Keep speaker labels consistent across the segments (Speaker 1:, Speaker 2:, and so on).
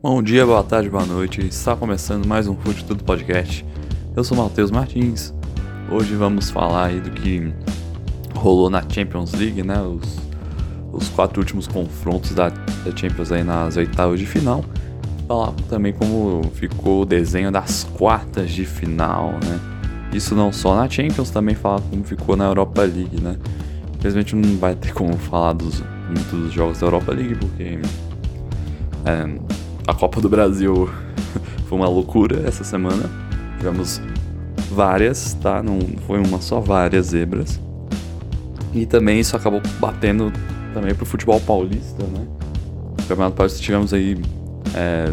Speaker 1: Bom dia, boa tarde, boa noite. Está começando mais um Fute Tudo Podcast. Eu sou Matheus Martins. Hoje vamos falar aí do que rolou na Champions League, né? Os, os quatro últimos confrontos da, da Champions aí nas oitavas de final. Falar também como ficou o desenho das quartas de final, né? Isso não só na Champions, também falar como ficou na Europa League, né? Infelizmente não vai ter como falar dos dos jogos da Europa League, porque é, a Copa do Brasil foi uma loucura essa semana. Tivemos várias, tá? Não foi uma só, várias zebras. E também isso acabou batendo também pro futebol paulista, né? No Campeonato Paulista tivemos aí é,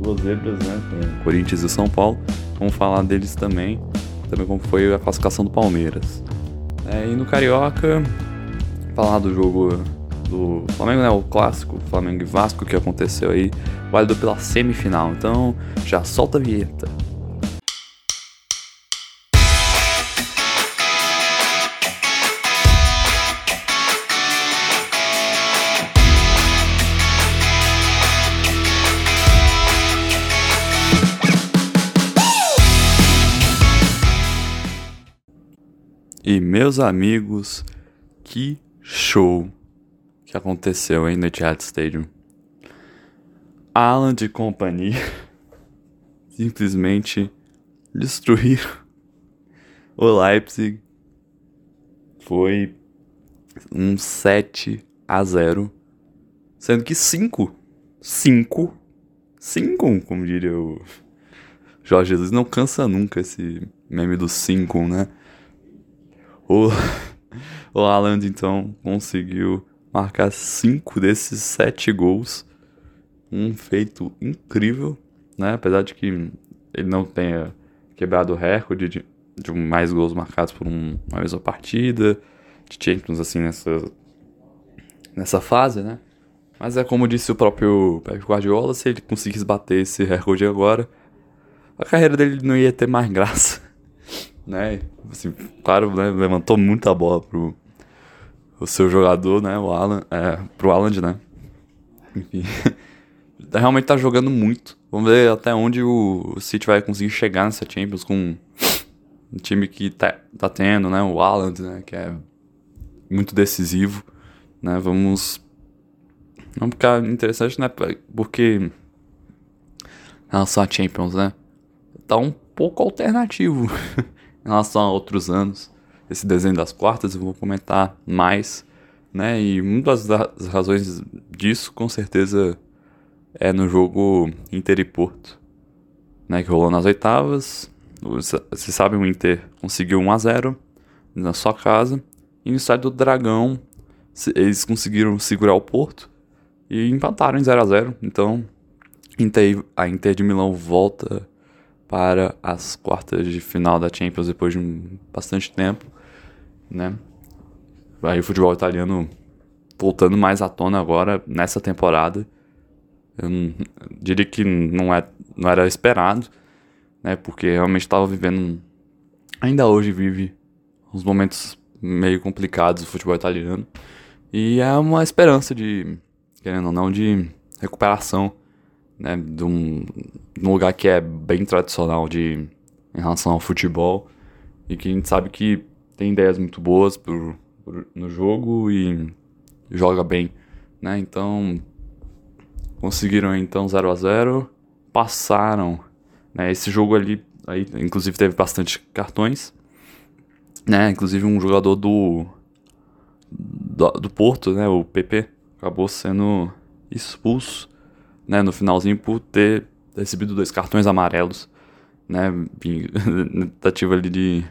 Speaker 1: duas zebras, né? Com Corinthians e São Paulo. Vamos falar deles também. Também como foi a classificação do Palmeiras. É, e no Carioca, falar do jogo do Flamengo, né? O clássico Flamengo e Vasco que aconteceu aí, válido pela semifinal. Então, já solta a vinheta. E meus amigos, que show que aconteceu aí no Etihad Stadium. Alan de companhia simplesmente destruíram o Leipzig. Foi um 7 a 0, sendo que 5, 5, 5, como diria o Jorge Jesus, não cansa nunca esse meme do 5, né? O, o Alan então conseguiu marcar cinco desses sete gols. Um feito incrível, né? Apesar de que ele não tenha quebrado o recorde de, de mais gols marcados por um, uma mesma partida, de Champions assim nessa, nessa fase, né? Mas é como disse o próprio Pep Guardiola, se ele conseguisse bater esse recorde agora, a carreira dele não ia ter mais graça, né? Assim, claro, né? levantou muita bola pro, o seu jogador, né? O Alan. É, pro Alan, né? Enfim. Realmente tá jogando muito. Vamos ver até onde o City vai conseguir chegar nessa Champions com um time que tá, tá tendo, né? O Alan, né? Que é muito decisivo, né? Vamos. Vamos ficar interessante, né? Porque. Em relação a Champions, né? Tá um pouco alternativo em relação a outros anos esse desenho das quartas, eu vou comentar mais, né? E uma das razões disso, com certeza, é no jogo Inter e Porto, né? Que rolou nas oitavas. Vocês sabem, o Inter conseguiu 1 a 0 na sua casa. E no estádio do Dragão, eles conseguiram segurar o Porto e empataram em 0 a 0 Então, a Inter de Milão volta para as quartas de final da Champions depois de um, bastante tempo né? Aí o futebol italiano voltando mais à tona agora nessa temporada. Eu diria que não, é, não era esperado, né? Porque realmente estava vivendo. Ainda hoje vive uns momentos meio complicados do futebol italiano. E é uma esperança de, querendo ou não, de recuperação, né? De um, de um lugar que é bem tradicional de, em relação ao futebol. E que a gente sabe que tem ideias muito boas por, no jogo e joga bem, né? Então conseguiram então 0 a 0 passaram, né? Esse jogo ali, aí, inclusive teve bastante cartões, né? Inclusive um jogador do do, do Porto, né? O PP acabou sendo expulso, né? No finalzinho por ter recebido dois cartões amarelos, né? Tentativa ali de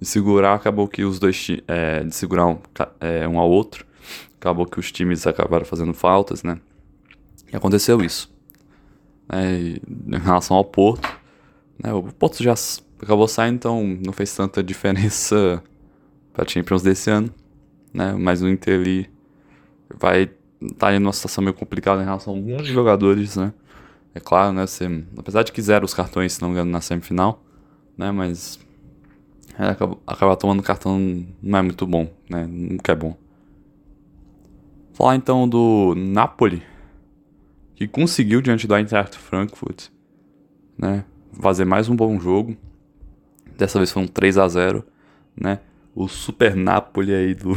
Speaker 1: de segurar, acabou que os dois é, de segurar um, é, um ao outro, acabou que os times acabaram fazendo faltas, né? E aconteceu isso. É, em relação ao Porto, né, o Porto já acabou saindo, então não fez tanta diferença para Champions desse ano, né? Mas o Inter ali vai estar tá em uma situação meio complicada em relação a alguns jogadores, né? É claro, né? Você, apesar de que zero os cartões, se não me engano, na semifinal, né? Mas é, acaba, acabar tomando cartão não é muito bom, né? Nunca é bom. Falar então do Napoli, que conseguiu diante do Eintracht Frankfurt, né, fazer mais um bom jogo. Dessa vez foi um 3 a 0, né? O Super Napoli aí do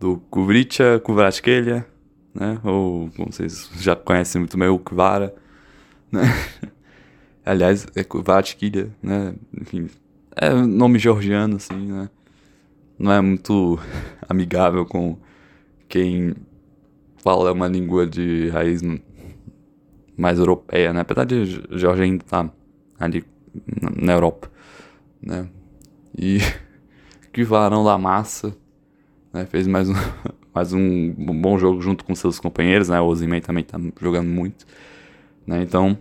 Speaker 1: do Kuvricha Kuvratskhelia, né? Ou como vocês já conhecem muito bem o Kvara, né? Aliás, é Kuvratskhelia, né? Enfim, é nome georgiano assim, né? Não é muito amigável com quem fala uma língua de raiz mais europeia, né? Apesar de Georgia ainda tá ali na Europa, né? E que varão da massa, né? Fez mais um, mais um bom jogo junto com seus companheiros, né? O Ozyman também tá jogando muito, né? Então,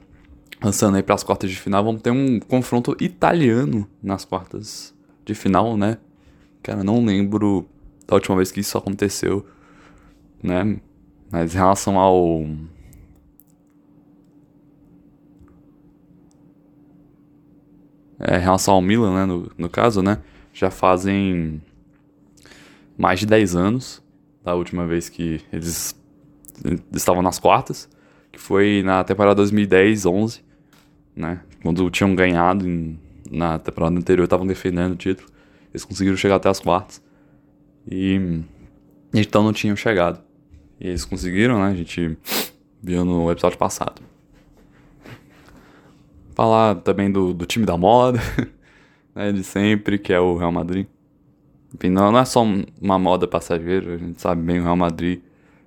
Speaker 1: lançando aí para as quartas de final, vamos ter um confronto italiano nas quartas de final, né? Cara, não lembro da última vez que isso aconteceu, né? Mas em relação ao é, em relação ao Milan, né, no, no caso, né, já fazem mais de 10 anos da última vez que eles, estavam nas quartas, que foi na temporada 2010-11, né, quando tinham ganhado em, na temporada anterior, estavam defendendo o título, eles conseguiram chegar até as quartas. E então não tinham chegado. E eles conseguiram, né, a gente viu no episódio passado. Falar também do, do time da moda, né, de sempre, que é o Real Madrid. Enfim, não, não é só uma moda passageira, a gente sabe bem o Real Madrid,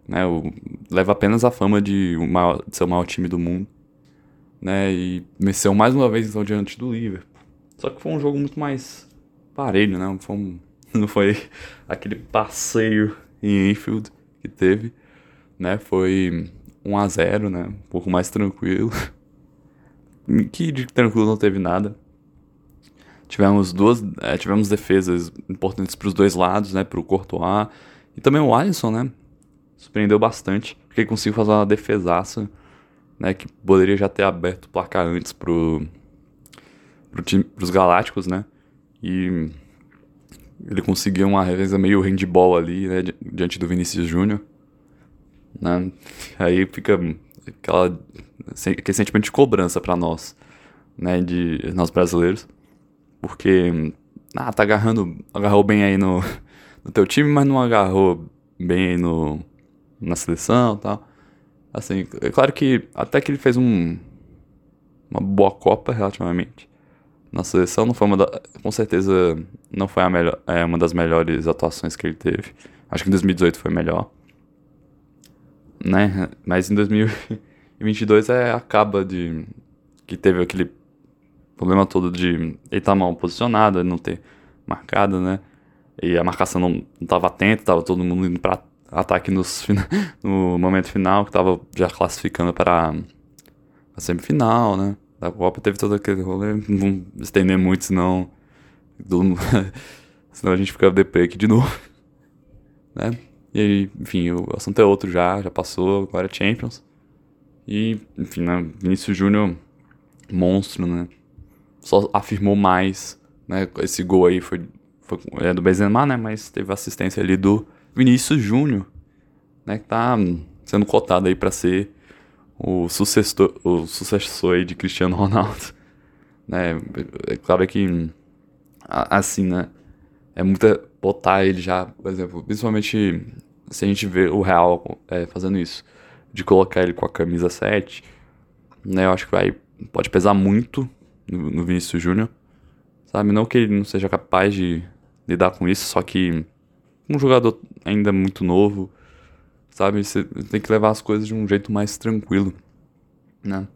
Speaker 1: né, o, leva apenas a fama de, de ser o maior time do mundo, né, e venceu mais uma vez então diante do Liverpool. Só que foi um jogo muito mais parelho, né, foi um, não foi aquele passeio em Enfield que teve, né, foi 1 a 0 né, um pouco mais tranquilo. que de tranquilo não teve nada. Tivemos duas, é, tivemos defesas importantes para os dois lados, né, para o Courtois e também o Alisson, né, surpreendeu bastante, porque conseguiu fazer uma defesaça, né, que poderia já ter aberto o placar antes pro, pro time, pros Galácticos, né, e ele conseguiu uma defesa meio handball ali, né, diante do Vinícius Júnior, né, aí fica aquela aquele sentimento de cobrança para nós, né, de nós brasileiros, porque ah, tá agarrando, agarrou bem aí no, no teu time, mas não agarrou bem aí no na seleção, tal. Assim, é claro que até que ele fez um uma boa Copa relativamente. Na seleção não foi uma da, com certeza não foi a melhor, é uma das melhores atuações que ele teve. Acho que em 2018 foi melhor. Né? Mas em 2000 e 22 é acaba de. que teve aquele problema todo de ele estar tá mal posicionado, não ter marcado, né? E a marcação não, estava atenta, estava todo mundo indo para ataque nos, no momento final, que estava já classificando para a semifinal, né? Da Copa teve todo aquele rolê, não estender muito, senão. senão a gente fica deprê aqui de novo, né? E aí, enfim, o assunto é outro já, já passou, agora é Champions. E, enfim, né, Vinícius Júnior, monstro, né? Só afirmou mais, né? Esse gol aí foi, foi é do Benzema, né? Mas teve assistência ali do Vinícius Júnior, né? Que tá sendo cotado aí para ser o sucessor, o sucessor aí de Cristiano Ronaldo, né? É claro que, assim, né? É muita botar ele já, por exemplo, principalmente se a gente vê o Real é, fazendo isso de colocar ele com a camisa 7, né? Eu acho que vai pode pesar muito no, no Vinícius Júnior, sabe? Não que ele não seja capaz de lidar com isso, só que um jogador ainda muito novo, sabe? Você tem que levar as coisas de um jeito mais tranquilo, né?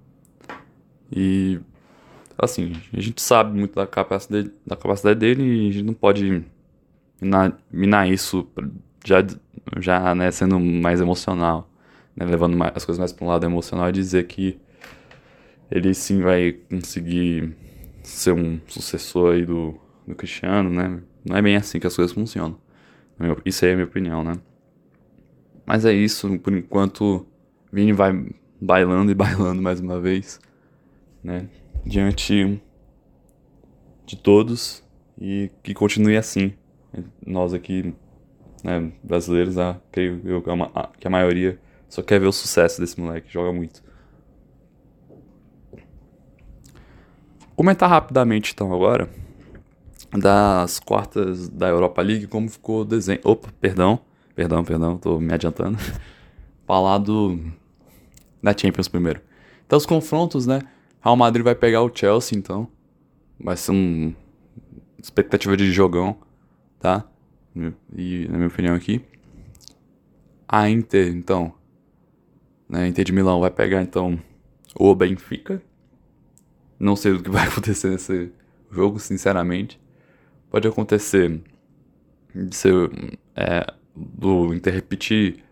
Speaker 1: E assim, a gente sabe muito da capacidade, da capacidade dele e a gente não pode minar, minar isso já, já né, sendo mais emocional né, levando mais, as coisas mais para um lado emocional, e dizer que ele sim vai conseguir ser um sucessor aí do, do Cristiano, né? Não é bem assim que as coisas funcionam. Isso aí é a minha opinião, né? Mas é isso, por enquanto, Vini vai bailando e bailando mais uma vez, né? Diante de todos e que continue assim. Nós aqui, né, brasileiros, ah, creio eu que a maioria Só quer ver o sucesso desse moleque, joga muito. Comentar rapidamente então agora das quartas da Europa League, como ficou o desenho. Opa, perdão, perdão, perdão, tô me adiantando. Falar do da Champions primeiro. Então os confrontos, né? Real Madrid vai pegar o Chelsea, então. Vai ser um expectativa de jogão, tá? E na minha opinião aqui. A Inter, então, né, Inter de Milão vai pegar então o Benfica. Não sei o que vai acontecer nesse jogo, sinceramente. Pode acontecer de ser é, do Inter repetir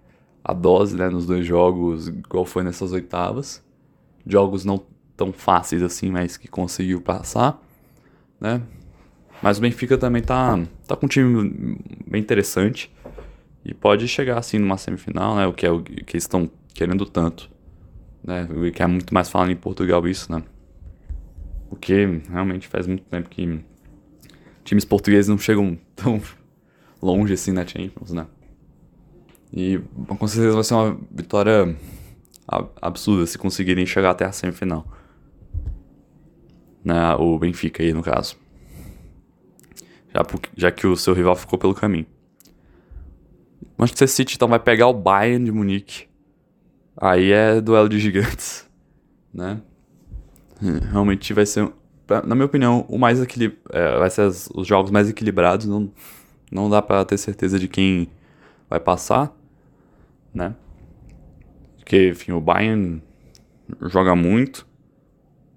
Speaker 1: a dose né, nos dois jogos, igual foi nessas oitavas. Jogos não tão fáceis assim, mas que conseguiu passar, né? Mas o Benfica também tá, tá com um time bem interessante e pode chegar assim numa semifinal, né? O que é o que estão querendo tanto, né? Que é muito mais falando em Portugal isso, né? Porque realmente faz muito tempo que times portugueses não chegam tão longe assim na Champions, né? E com certeza vai ser uma vitória absurda se conseguirem chegar até a semifinal. Né? O Benfica aí, no caso. Já, já que o seu rival ficou pelo caminho. Manchester City então vai pegar o Bayern de Munique. Aí é duelo de gigantes, né? Realmente vai ser, na minha opinião, o mais equilib é, vai ser as, os jogos mais equilibrados. Não, não dá para ter certeza de quem vai passar, né? Porque, enfim, o Bayern joga muito,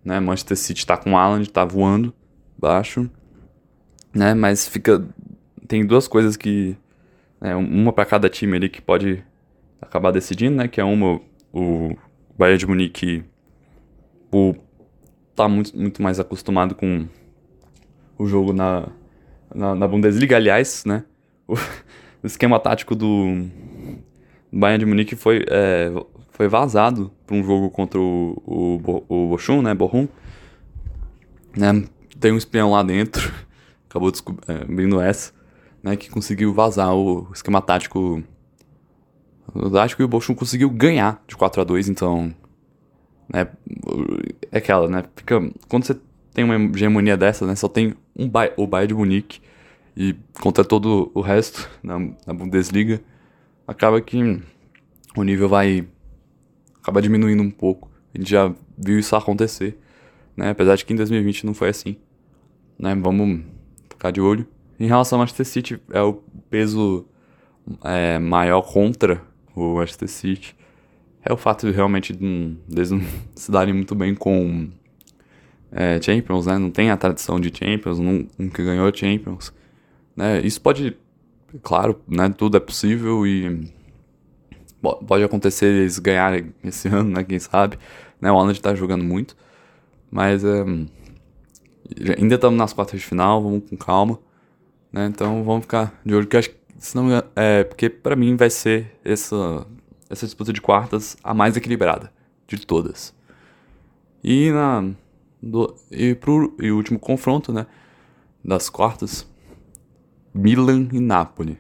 Speaker 1: né? Manchester City tá com o Alan, tá voando baixo, né? Mas fica tem duas coisas que né, uma para cada time ali que pode acabar decidindo, né? Que é uma, o Bayern de Munique o, tá muito, muito mais acostumado com o jogo na, na, na Bundesliga, aliás, né? O, o, esquema tático do Bayern de Munique foi, é, foi vazado para um jogo contra o, o, o Bochum, né? Bochum. Né? Tem um espião lá dentro, acabou descobrindo é, essa né, que conseguiu vazar o esquema tático. Eu acho que o Bochum conseguiu ganhar de 4 a 2 então. Né, é aquela, né? Fica, quando você tem uma hegemonia dessa, né? Só tem um o Bayern de Munique e contra todo o resto na, na Bundesliga, acaba que o nível vai acaba diminuindo um pouco. A gente já viu isso acontecer, né? Apesar de que em 2020 não foi assim, né? Vamos ficar de olho. Em relação ao Manchester City, é o peso é, maior contra o Manchester City. É o fato de realmente eles não se darem muito bem com é, Champions, né? Não tem a tradição de Champions, nunca ganhou Champions. Né? Isso pode, claro, né? Tudo é possível e pode acontecer eles ganharem esse ano, né? Quem sabe. Né? O Haaland tá jogando muito. Mas é, ainda estamos nas quartas de final, vamos com calma. Né? Então vamos ficar de olho, que acho se não é, porque para mim vai ser essa, essa disputa de quartas a mais equilibrada de todas. E na do, e pro e último confronto, né, das quartas, Milan e Napoli.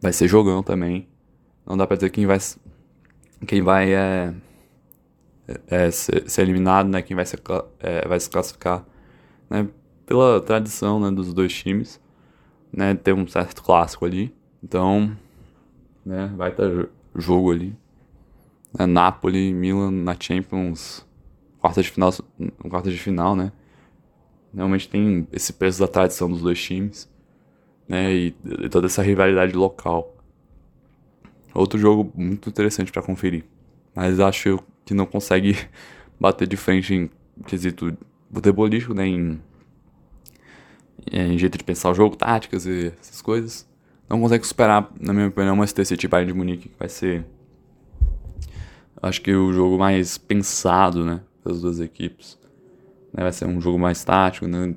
Speaker 1: Vai ser jogão também. Não dá pra dizer quem vai quem vai é, é, é ser, ser, eliminado, né, quem vai, ser, é, vai se classificar, né, pela tradição, né, dos dois times né, ter um certo clássico ali. Então, né, vai ter jogo ali. É, Napoli, Milan na Champions, quarta de final, quarta de final, né? Realmente tem esse peso da tradição dos dois times, né? E, e toda essa rivalidade local. Outro jogo muito interessante para conferir, mas acho que não consegue bater de frente em quesito futebolístico, né? Em em jeito de pensar o jogo, táticas e essas coisas. Não consegue superar, na minha opinião, uma City Bayern de Munique, que vai ser, acho que o jogo mais pensado, né, das duas equipes. Né, vai ser um jogo mais tático, né,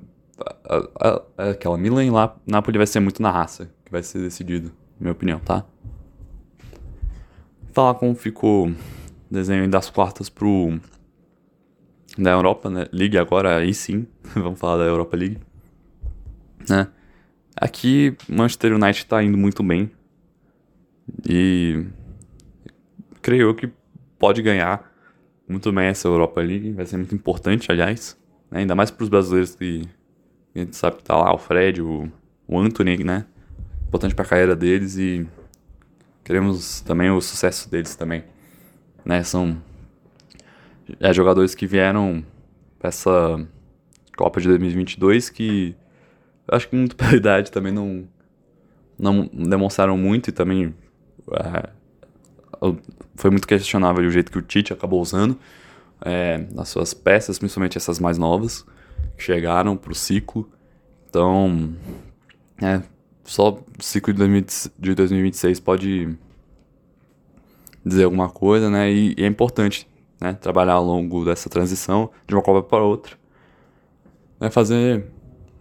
Speaker 1: aquela Milan lá, Napoli vai ser muito na raça, que vai ser decidido, na minha opinião, tá? Falar como ficou o desenho das quartas pro da Europa, né? League agora, aí sim, vamos falar da Europa League né? Aqui, Manchester United está indo muito bem. E creio eu que pode ganhar muito bem essa Europa League, vai ser muito importante, aliás, né? ainda mais para os brasileiros que a gente sabe que tá lá, o Fred, o, o Anthony, né? Importante para a carreira deles e queremos também o sucesso deles também, né? São é, jogadores que vieram para essa Copa de 2022 que acho que muito pela idade também não não demonstraram muito e também é, foi muito questionável o jeito que o Tite acabou usando é, as suas peças, principalmente essas mais novas, que chegaram pro ciclo. Então, é, só o ciclo de, 2026 pode dizer alguma coisa, né? E, e, é importante né, trabalhar ao longo dessa transição de uma Copa para outra. Né, fazer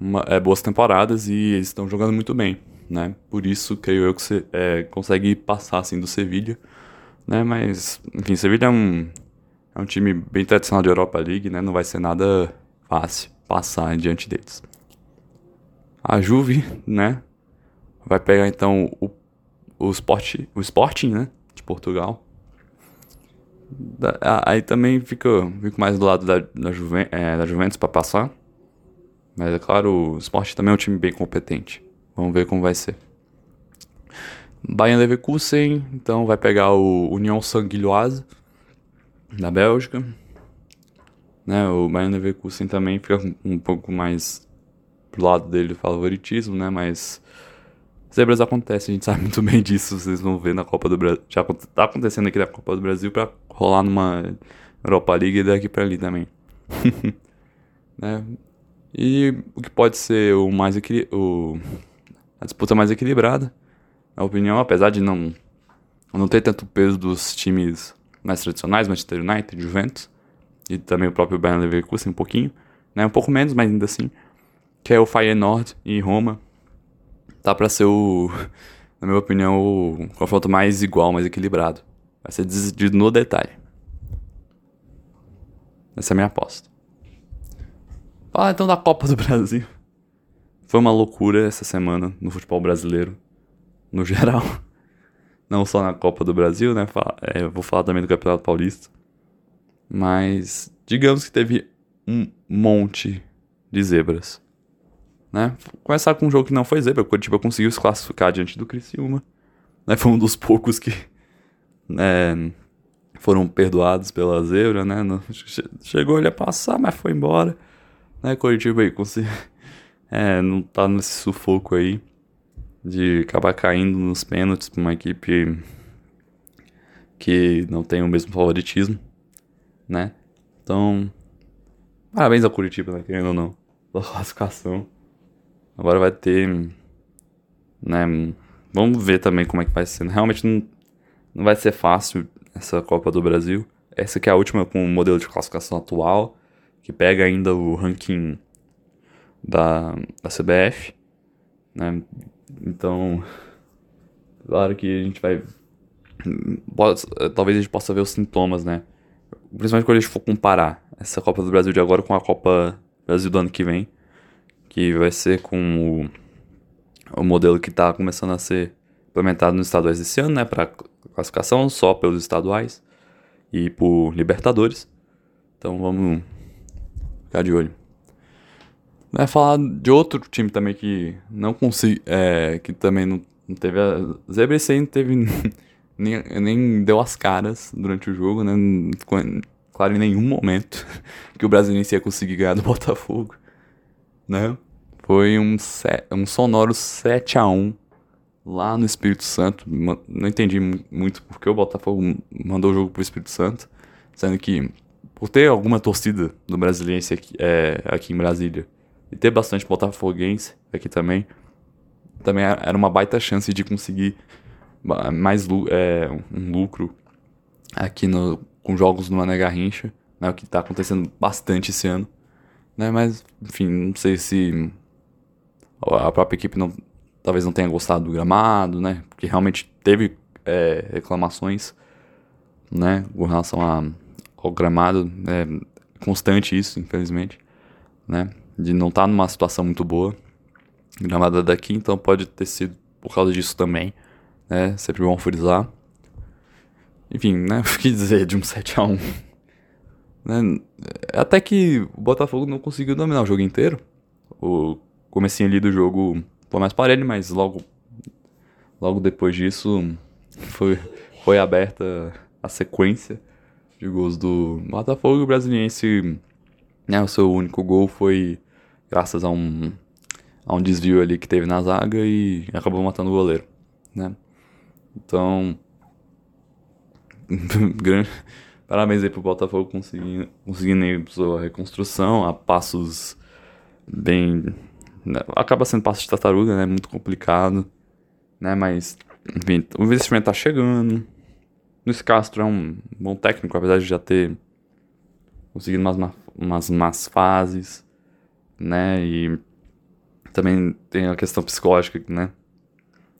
Speaker 1: uma, é, boas temporadas e eles estão jogando muito bem, né? Por isso, creio eu que você é, consegue passar assim do Sevilha né? Mas, enfim, Sevilha é um, é um time bem tradicional de Europa League, né? Não vai ser nada fácil passar diante deles. A Juve, né? Vai pegar então o, o, Sport, o Sporting, né? De Portugal. Da, aí também fica, fico mais do lado da, da, Juven, é, da Juventus para passar. Mas é claro, o Sport também é um time bem competente. Vamos ver como vai ser. Bayern Leverkusen, então vai pegar o União Sanguilhoise da Bélgica. Né, o Bayern Leverkusen também fica um pouco mais pro lado dele do favoritismo, né, mas zebras acontecem, a gente sabe muito bem disso, vocês vão ver na Copa do Brasil. Já tá acontecendo aqui na Copa do Brasil para rolar numa Europa League daqui para ali também. né? E o que pode ser o mais o a disputa mais equilibrada a opinião, apesar de não, não ter tanto peso dos times mais tradicionais, Manchester United, Juventus, e também o próprio Bayern Leverkusen um pouquinho, né, um pouco menos, mas ainda assim, que é o Feyenoord e Roma, tá para ser o, na minha opinião, o confronto mais igual, mais equilibrado. Vai ser decidido no detalhe. Essa é a minha aposta. Fala então da Copa do Brasil. Foi uma loucura essa semana no futebol brasileiro no geral. Não só na Copa do Brasil, né? É, vou falar também do Campeonato Paulista. Mas digamos que teve um monte de zebras. Né? Começar com um jogo que não foi zebra, o Curitiba conseguiu se classificar diante do Criciúma. Né? Foi um dos poucos que é, foram perdoados pela zebra, né? chegou ele a passar, mas foi embora. Né? Curitiba aí consegui, é, não tá nesse sufoco aí de acabar caindo nos pênaltis para uma equipe que não tem o mesmo favoritismo, né? Então, parabéns ao Curitiba, né? Querendo ou não, pela classificação. Agora vai ter, né? Vamos ver também como é que vai ser. Realmente não, não vai ser fácil essa Copa do Brasil. Essa que é a última com o modelo de classificação atual, que pega ainda o ranking da, da CBF, né? Então, claro que a gente vai. Talvez a gente possa ver os sintomas, né? Principalmente quando a gente for comparar essa Copa do Brasil de agora com a Copa Brasil do ano que vem, que vai ser com o, o modelo que está começando a ser implementado nos estaduais esse ano, né? Para classificação só pelos estaduais e por Libertadores. Então vamos ficar de olho. Vai falar de outro time também que não consegui, é, que também não, não teve a zebra esse aí não teve nem, nem deu as caras durante o jogo, né? Ficou claro em nenhum momento que o Brasiliense ia conseguir ganhar do Botafogo, né? Foi um, um sonoro 7 a 1 lá no Espírito Santo. Não entendi muito porque o Botafogo mandou o jogo pro Espírito Santo, sendo que por ter alguma torcida do Brasiliense aqui, é, aqui em Brasília e ter bastante botafoguense aqui também, também era uma baita chance de conseguir mais é, um lucro aqui no, com jogos no Mané Garrincha, né, o que está acontecendo bastante esse ano. Né, mas, enfim, não sei se a própria equipe não, talvez não tenha gostado do gramado, né, porque realmente teve é, reclamações né, com relação a, ao gramado, é constante isso, infelizmente, né, de não estar tá numa situação muito boa. Gramada daqui, então pode ter sido por causa disso também, né? Sempre bom frisar. Enfim, né? O que dizer de um 7x1? Né? Até que o Botafogo não conseguiu dominar o jogo inteiro. O comecinho ali do jogo foi mais parelho, mas logo, logo depois disso foi, foi aberta a sequência de gols do Botafogo. O Brasiliense, né, o seu único gol foi graças a um, a um desvio ali que teve na zaga e acabou matando o goleiro, né? Então, grande parabéns aí pro Botafogo conseguindo, conseguindo aí sua reconstrução a passos bem... Né, acaba sendo passo de tartaruga, né? Muito complicado, né? Mas, enfim, o investimento tá chegando. Luiz Castro é um bom técnico, apesar de já ter conseguido umas, umas más fases, né? E também tem a questão psicológica, né?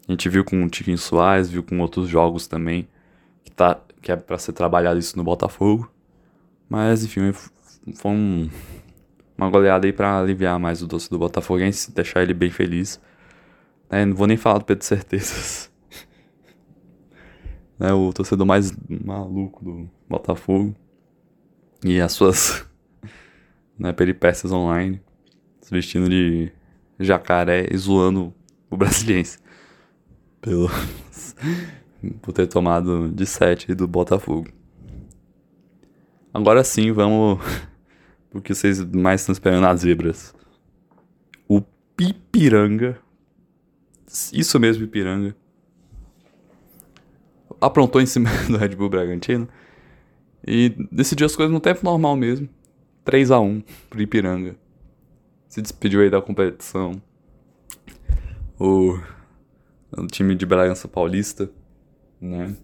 Speaker 1: A gente viu com o Tiquinho Soares, viu com outros jogos também, que, tá, que é para ser trabalhado isso no Botafogo. Mas, enfim, foi um, uma goleada aí pra aliviar mais o doce do Botafoguense, deixar ele bem feliz. Né? Não vou nem falar do Pedro Certezas. Né? O torcedor mais maluco do Botafogo. E as suas né, peripécias online. Se vestindo de jacaré e zoando o brasiliense pelo por ter tomado de 7 do Botafogo. Agora sim, vamos o que vocês mais estão esperando nas zebras. O Pipiranga, isso mesmo, Pipiranga, aprontou em cima do Red Bull Bragantino e decidiu as coisas no tempo normal mesmo. 3 a 1 pro Ipiranga. Se despediu aí da competição. O no time de Bragança Paulista, né?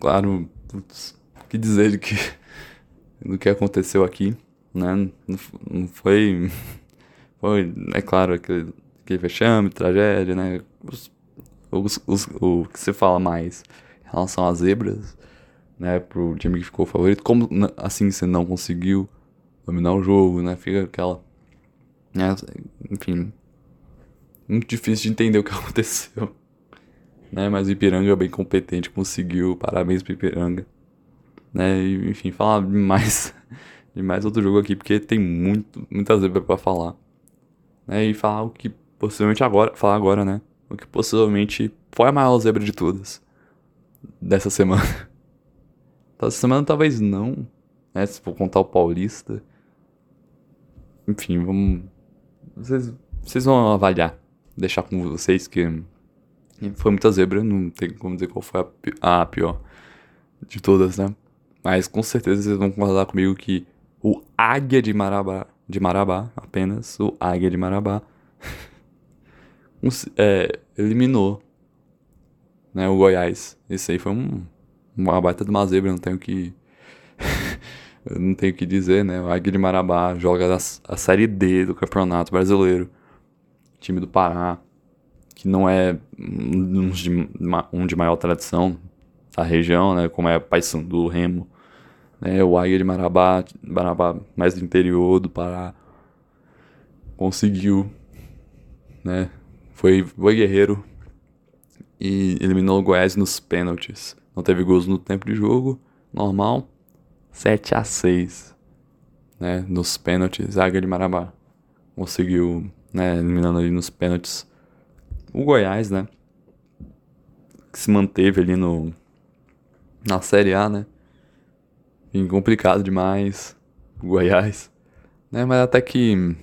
Speaker 1: Claro, putz, o que dizer de que, do que aconteceu aqui, né? Não, não foi, foi, é claro, aquele, aquele vexame, tragédia, né? Os, os, os, o que se fala mais em relação às zebras, né? Pro time que ficou favorito, como assim você não conseguiu dominar o jogo, né? Fica aquela, né? Enfim, muito difícil de entender o que aconteceu. Né? Mas o Ipiranga é bem competente, conseguiu. Parabéns pro Ipiranga. Né? Enfim, falar mais de mais outro jogo aqui, porque tem muito, muitas vezes para falar. Né? E falar o que possivelmente agora, falar agora, né? O que possivelmente foi a maior zebra de todas dessa semana. Dessa semana talvez não, né? Se for contar o Paulista. Enfim, vamos. Vocês, vocês vão avaliar deixar com vocês que foi muita zebra, não tem como dizer qual foi a, pior de todas, né? Mas com certeza vocês vão concordar comigo que o Águia de Marabá, de Marabá, apenas o Águia de Marabá, é, eliminou né, o Goiás. Esse aí foi um, uma baita de uma zebra, não tenho que. não tenho que dizer, né? O Águia de Marabá joga a, a Série D do Campeonato Brasileiro time do Pará, que não é um de, um de maior tradição da região, né, como é Paysandu, Remo, né, o Águia de Marabá, Marabá mais do interior do Pará, conseguiu, né, foi, foi guerreiro e eliminou o Goiás nos pênaltis. Não teve gols no tempo de jogo, normal, 7 a 6 né, nos pênaltis, Águia de Marabá conseguiu né, eliminando ali nos pênaltis o Goiás, né, que se manteve ali no na Série A, né, complicado demais o Goiás, né, mas até que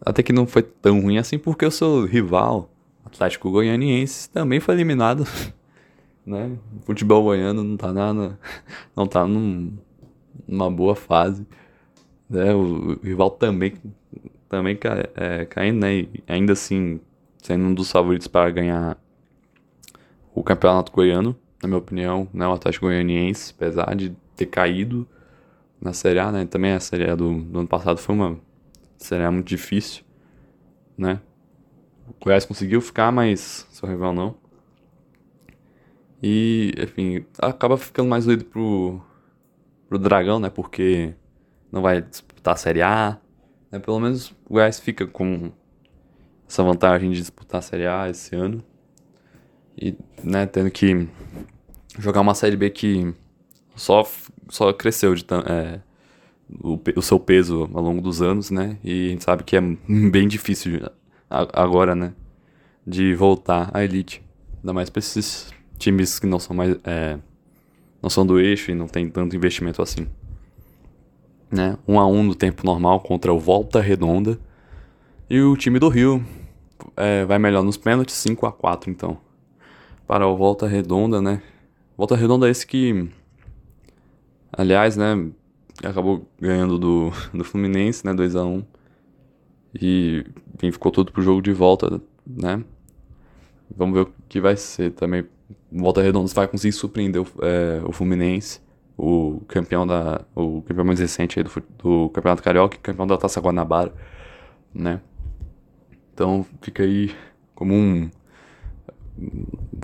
Speaker 1: até que não foi tão ruim assim porque o seu rival, Atlético Goianiense, também foi eliminado, né, o futebol goiano não tá nada, não tá num, numa boa fase, né, o, o rival também também cai, é, caindo, né? E ainda assim, sendo um dos favoritos para ganhar o campeonato goiano, na minha opinião, né? O Atlético Goianiense, apesar de ter caído na Série A, né? Também a Série A do, do ano passado foi uma A muito difícil, né? O Goiás conseguiu ficar, mas seu rival não. E, enfim, acaba ficando mais doido pro, pro Dragão, né? Porque não vai disputar a Série A, é, pelo menos o Goiás fica com essa vantagem de disputar a Série A esse ano. E, né, tendo que jogar uma Série B que só, só cresceu de, é, o, o seu peso ao longo dos anos, né? E a gente sabe que é bem difícil agora, né? De voltar à elite. Ainda mais pra esses times que não são mais. É, não são do eixo e não tem tanto investimento assim. Né? Um a um no tempo normal contra o Volta Redonda. E o time do Rio é, vai melhor nos pênaltis, 5 a 4 então. Para o Volta Redonda, né? Volta Redonda é esse que. Aliás, né? Acabou ganhando do, do Fluminense, né, 2 a 1 E enfim, ficou tudo pro jogo de volta, né? Vamos ver o que vai ser também. Volta Redonda vai conseguir surpreender o, é, o Fluminense, o campeão da o campeão mais recente do, do Campeonato Carioca, campeão da Taça Guanabara, né? Então fica aí como um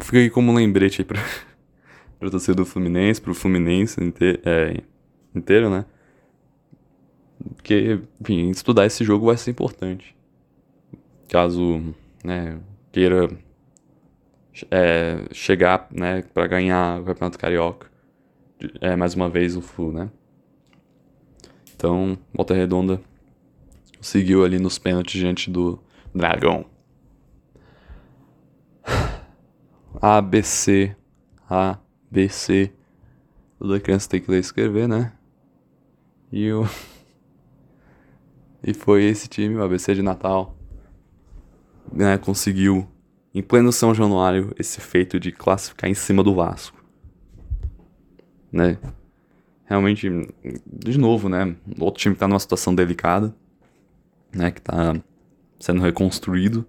Speaker 1: fica aí como um lembrete aí para para torcida do Fluminense, pro Fluminense inteiro, é, inteiro, né? Porque, enfim, estudar esse jogo vai ser importante. Caso, né, queira é, chegar, né, para ganhar o Campeonato Carioca. É, mais uma vez o Flu, né? Então, Volta Redonda seguiu ali nos pênaltis diante do Dragão. ABC, ABC. Toda criança tem que ler e escrever, né? E o. E foi esse time, o ABC de Natal, né, conseguiu, em pleno São Januário, esse feito de classificar em cima do Vasco. Né? Realmente, de novo, né? Outro time que tá numa situação delicada, né? Que tá sendo reconstruído,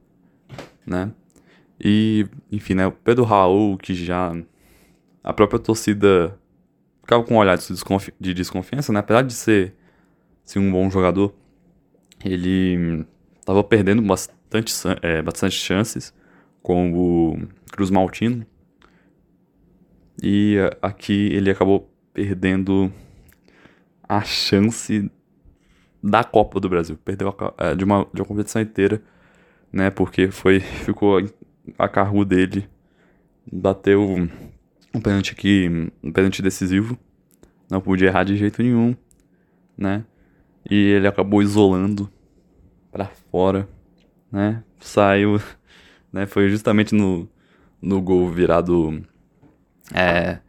Speaker 1: né? E, enfim, né? O Pedro Raul, que já. A própria torcida ficava com um olhar de, desconfi de desconfiança, né? Apesar de ser, ser um bom jogador, ele estava perdendo bastante, é, bastante chances com o Cruz Maltino. E aqui ele acabou perdendo a chance da Copa do Brasil. Perdeu a, é, de, uma, de uma competição inteira, né? Porque foi, ficou a carro dele, bateu um pênalti aqui, um pênalti decisivo. Não podia errar de jeito nenhum, né? E ele acabou isolando para fora, né? Saiu, né? Foi justamente no, no gol virado é,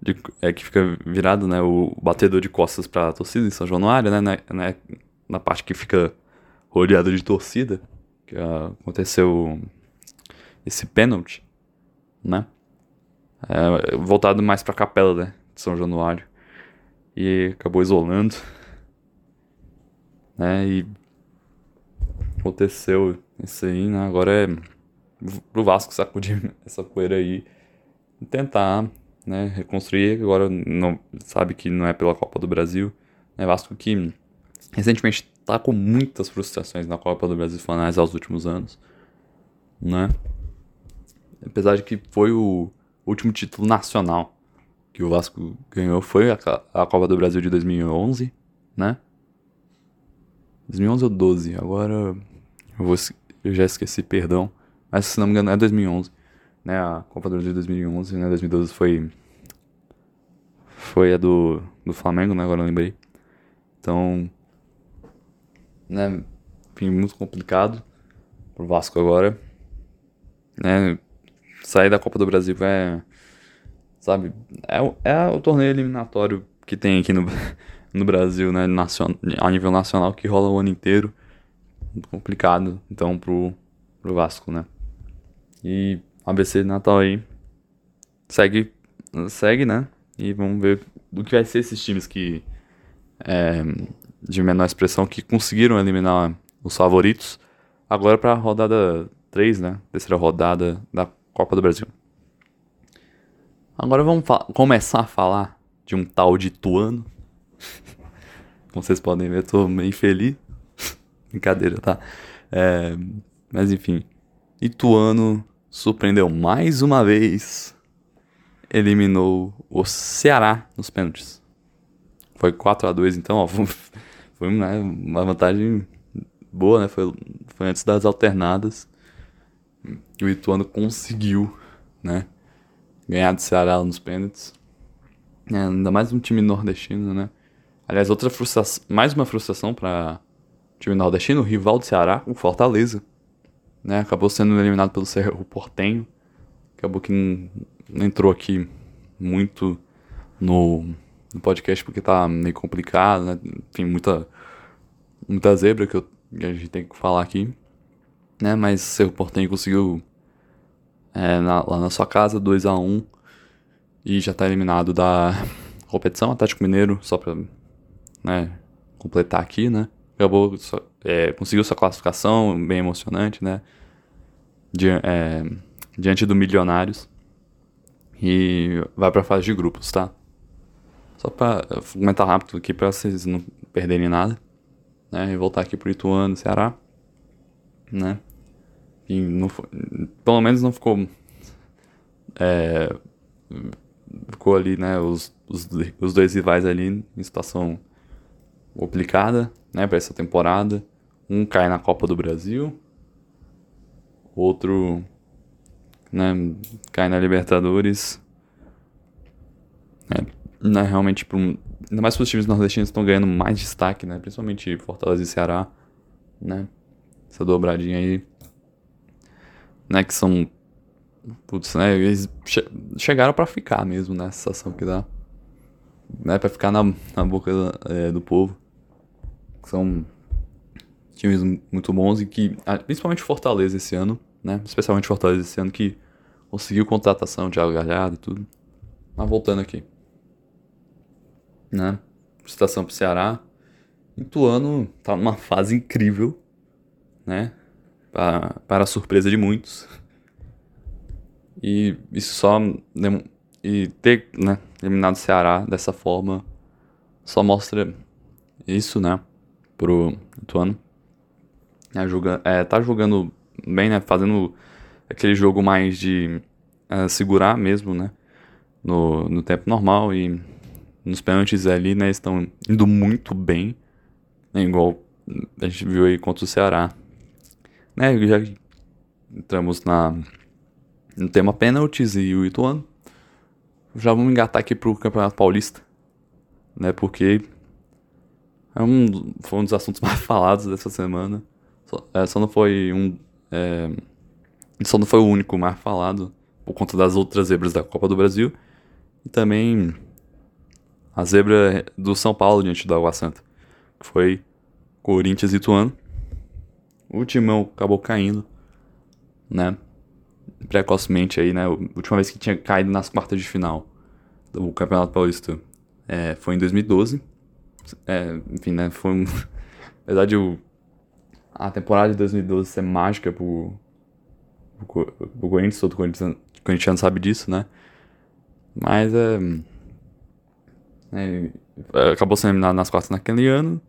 Speaker 1: de, é que fica virado, né? O batedor de costas para a torcida em São Januário, né? Na, na, na parte que fica rodeado de torcida, que uh, aconteceu esse pênalti, né? É, voltado mais para a capela, né? De São Januário e acabou isolando, né? E aconteceu isso aí, né? Agora é pro Vasco sacudir essa poeira aí e tentar, né, reconstruir. Agora não sabe que não é pela Copa do Brasil, né? Vasco que recentemente tá com muitas frustrações na Copa do Brasil Fanais aos últimos anos, né? Apesar de que foi o último título nacional que o Vasco ganhou foi a, Copa do Brasil de 2011, né? 2011 ou 12, agora eu, vou, eu já esqueci, perdão. Mas se não me engano é 2011, né? A Copa do Brasil de 2011, né? 2012 foi foi a do, do Flamengo, né? Agora eu lembrei. Então, né? Enfim, muito complicado pro Vasco agora, né? Sair da Copa do Brasil é sabe? É, é o torneio eliminatório que tem aqui no, no Brasil, né? Nacion, a nível nacional, que rola o ano inteiro. Complicado, então, pro, pro Vasco, né? E ABC de Natal aí segue, segue, né? E vamos ver do que vai ser esses times que é, de menor expressão que conseguiram eliminar os favoritos agora para a rodada 3, né? Terceira rodada da Copa do Brasil. Agora vamos começar a falar de um tal de Tuano. Como vocês podem ver, eu tô meio feliz. Brincadeira, tá? É, mas enfim. Ituano surpreendeu mais uma vez. Eliminou o Ceará nos pênaltis. Foi 4 a 2 então, ó. Foi né, uma vantagem boa, né? Foi, foi antes das alternadas. E o Ituano conseguiu, né? ganhar do Ceará nos pênaltis. É, ainda mais um time nordestino, né? Aliás, outra frustração, mais uma frustração para time nordestino, o rival do Ceará, o Fortaleza. Né? Acabou sendo eliminado pelo Cerro Portenho. Acabou que não entrou aqui muito no, no podcast porque tá meio complicado, né? Tem muita, muita zebra que, eu, que a gente tem que falar aqui. Né? Mas Cerro Portenho conseguiu é, na, lá na sua casa, 2 a 1 e já tá eliminado da competição. Atlético Mineiro, só pra né, completar aqui, né? Acabou, é, conseguiu sua classificação, bem emocionante, né? Di é, diante do Milionários. E vai pra fase de grupos, tá? Só pra comentar rápido aqui pra vocês não perderem nada. Né? E voltar aqui pro Ituano, Ceará. Né? E não, pelo menos não ficou. É, ficou ali, né? Os, os, os dois rivais ali em situação complicada, né? Para essa temporada. Um cai na Copa do Brasil. Outro. Né, cai na Libertadores. É, né, realmente, tipo, ainda mais os times nordestinos estão ganhando mais destaque, né? Principalmente Fortaleza e Ceará, né? Essa dobradinha aí né? Que são. Putz, né? Eles che chegaram para ficar mesmo, né? A sensação que dá. Né, pra ficar na, na boca é, do povo. São times muito bons e que. Principalmente Fortaleza esse ano, né? Especialmente Fortaleza esse ano que conseguiu contratação, Thiago Galhardo e tudo. Mas voltando aqui. Né? Citação pro Ceará. Ituano tá numa fase incrível, né? Para, para a surpresa de muitos. E isso só. E ter né, eliminado o Ceará dessa forma só mostra isso, né? Pro Ituano. É, é, tá jogando bem, né? Fazendo aquele jogo mais de é, segurar mesmo, né? No, no tempo normal e nos pênaltis ali, né? Estão indo muito bem. Né, igual a gente viu aí contra o Ceará. Né, já entramos na, no tema pênaltis e o Ituano. Já vamos engatar aqui pro Campeonato Paulista. Né, porque é um, foi um dos assuntos mais falados dessa semana. Só, é, só não foi um. É, só não foi o único mais falado por conta das outras zebras da Copa do Brasil. E também a zebra do São Paulo diante do Água Santa. Que foi Corinthians e Ituano. O Timão acabou caindo, né? Precocemente aí, né? A última vez que tinha caído nas quartas de final do Campeonato Paulista é, foi em 2012. É, enfim, né? Foi um... Na verdade, o... a temporada de 2012 ser mágica pro, pro, Corinthians, todo corintiano, corintiano sabe disso, né? Mas é, é, acabou sendo eliminado nas quartas naquele ano.